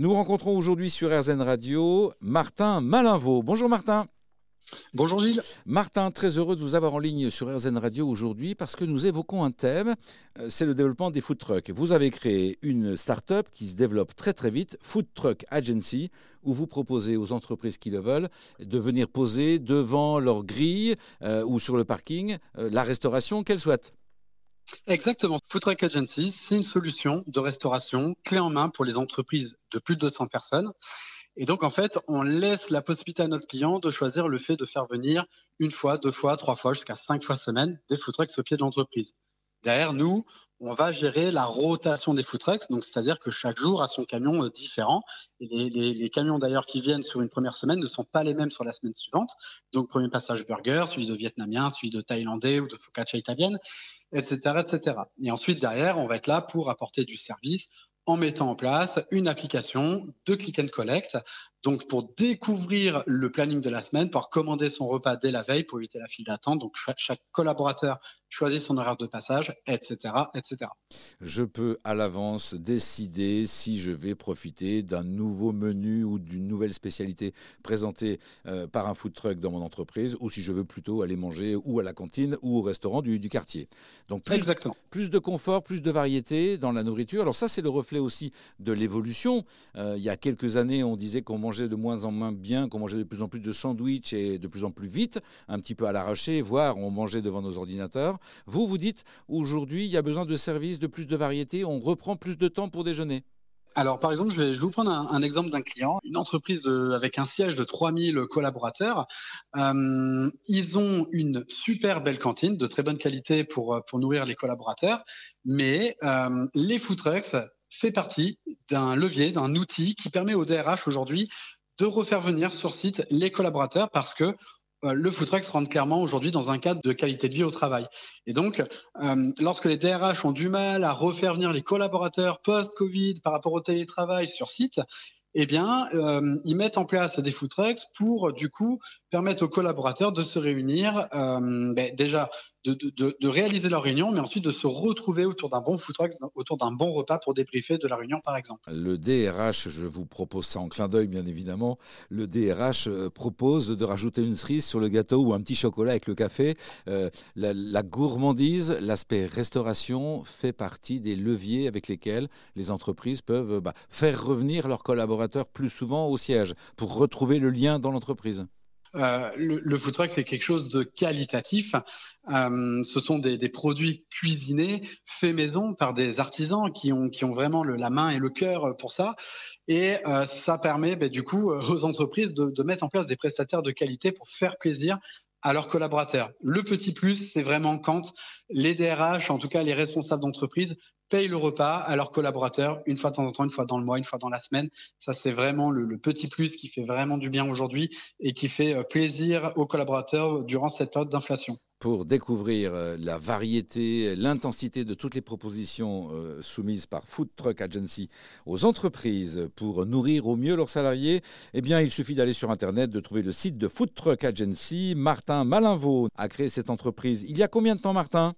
Nous rencontrons aujourd'hui sur RZN Radio Martin Malinvaux. Bonjour Martin. Bonjour Gilles. Martin, très heureux de vous avoir en ligne sur RZN Radio aujourd'hui parce que nous évoquons un thème, euh, c'est le développement des food trucks. Vous avez créé une start-up qui se développe très très vite, Food Truck Agency, où vous proposez aux entreprises qui le veulent de venir poser devant leur grille euh, ou sur le parking euh, la restauration qu'elles souhaitent. Exactement. Food Agency, c'est une solution de restauration clé en main pour les entreprises de plus de 200 personnes. Et donc, en fait, on laisse la possibilité à notre client de choisir le fait de faire venir une fois, deux fois, trois fois, jusqu'à cinq fois semaine des food au pied de l'entreprise. Derrière nous, on va gérer la rotation des food trucks, donc c'est-à-dire que chaque jour a son camion euh, différent. Et les, camions d'ailleurs qui viennent sur une première semaine ne sont pas les mêmes sur la semaine suivante. Donc premier passage burger, suivi de vietnamien, suivi de thaïlandais ou de focaccia italienne, etc., etc. Et ensuite derrière, on va être là pour apporter du service en mettant en place une application de click and collect. Donc, pour découvrir le planning de la semaine, pour commander son repas dès la veille pour éviter la file d'attente. Donc, chaque collaborateur choisit son horaire de passage, etc., etc. Je peux à l'avance décider si je vais profiter d'un nouveau menu ou d'une nouvelle spécialité présentée euh, par un food truck dans mon entreprise ou si je veux plutôt aller manger ou à la cantine ou au restaurant du, quartier. Donc, plus, Exactement. plus de confort, plus de variété dans la nourriture. Alors, ça, c'est le reflet aussi de l'évolution. Euh, il y a quelques années, on disait qu'on mangeait de moins en moins bien, qu'on mangeait de plus en plus de sandwichs et de plus en plus vite, un petit peu à l'arraché, voire on mangeait devant nos ordinateurs. Vous, vous dites, aujourd'hui, il y a besoin de services, de plus de variété, on reprend plus de temps pour déjeuner. Alors, par exemple, je vais, vous prendre un, exemple d'un client, une entreprise avec un siège de 3000 collaborateurs. Euh, ils ont une super belle cantine de très bonne qualité pour, pour nourrir les collaborateurs, mais euh, les food trucks fait partie d'un levier, d'un outil qui permet au DRH aujourd'hui de refaire venir sur site les collaborateurs parce que euh, le food truck se rentre clairement aujourd'hui dans un cadre de qualité de vie au travail. Et donc, euh, lorsque les DRH ont du mal à refaire venir les collaborateurs post-Covid par rapport au télétravail sur site, eh bien, euh, ils mettent en place des food pour, du coup, permettre aux collaborateurs de se réunir, ben, déjà de, réaliser leur réunion, mais ensuite de se retrouver autour d'un bon food autour d'un bon repas pour débriefer de la réunion, par exemple. Le DRH, je vous propose ça en clin d'œil, bien évidemment. Le DRH euh, propose de rajouter une cerise sur le gâteau ou un petit chocolat avec le café. Euh, la, gourmandise, l'aspect restauration fait partie des leviers avec lesquels les entreprises peuvent bah, faire revenir leurs collaborateurs plus souvent au siège pour retrouver le lien dans l'entreprise. Euh, le, food truck, c'est quelque chose de qualitatif. Euh, ce sont des, produits cuisinés, faits maison par des artisans qui ont, qui ont vraiment la main et le cœur pour ça. Et euh, ça permet ben, du coup aux entreprises de, de, mettre en place des prestataires de qualité pour faire plaisir à leurs collaborateurs. Le petit plus, c'est vraiment quand les DRH, en tout cas les responsables d'entreprise, payent le repas à leurs collaborateurs une fois de temps en temps, une fois dans le mois, une fois dans la semaine. Ça, c'est vraiment le, petit plus qui fait vraiment du bien aujourd'hui et qui fait euh, plaisir aux collaborateurs durant cette période d'inflation pour découvrir euh, la variété, l'intensité de toutes les propositions euh, soumises par Food Truck Agency aux entreprises pour nourrir au mieux leurs salariés, eh bien, il suffit d'aller sur Internet, de trouver le site de Food Truck Agency. Martin Malinvaux a créé cette entreprise. Il y a combien de temps, Martin?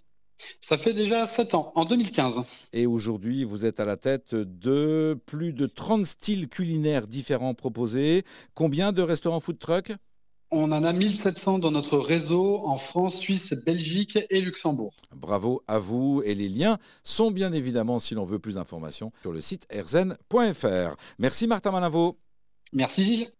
Ça fait déjà 7 ans, en 2015. Et aujourd'hui, vous êtes à la tête de plus de 30 styles culinaires différents proposés. Combien de restaurants food truck? On en a 1700 dans notre réseau en France, Suisse, Belgique et Luxembourg. Bravo à vous et les liens sont bien évidemment, si l'on veut plus d'informations, sur le site erzen.fr. Merci Martin Malinvaux. Merci Gilles.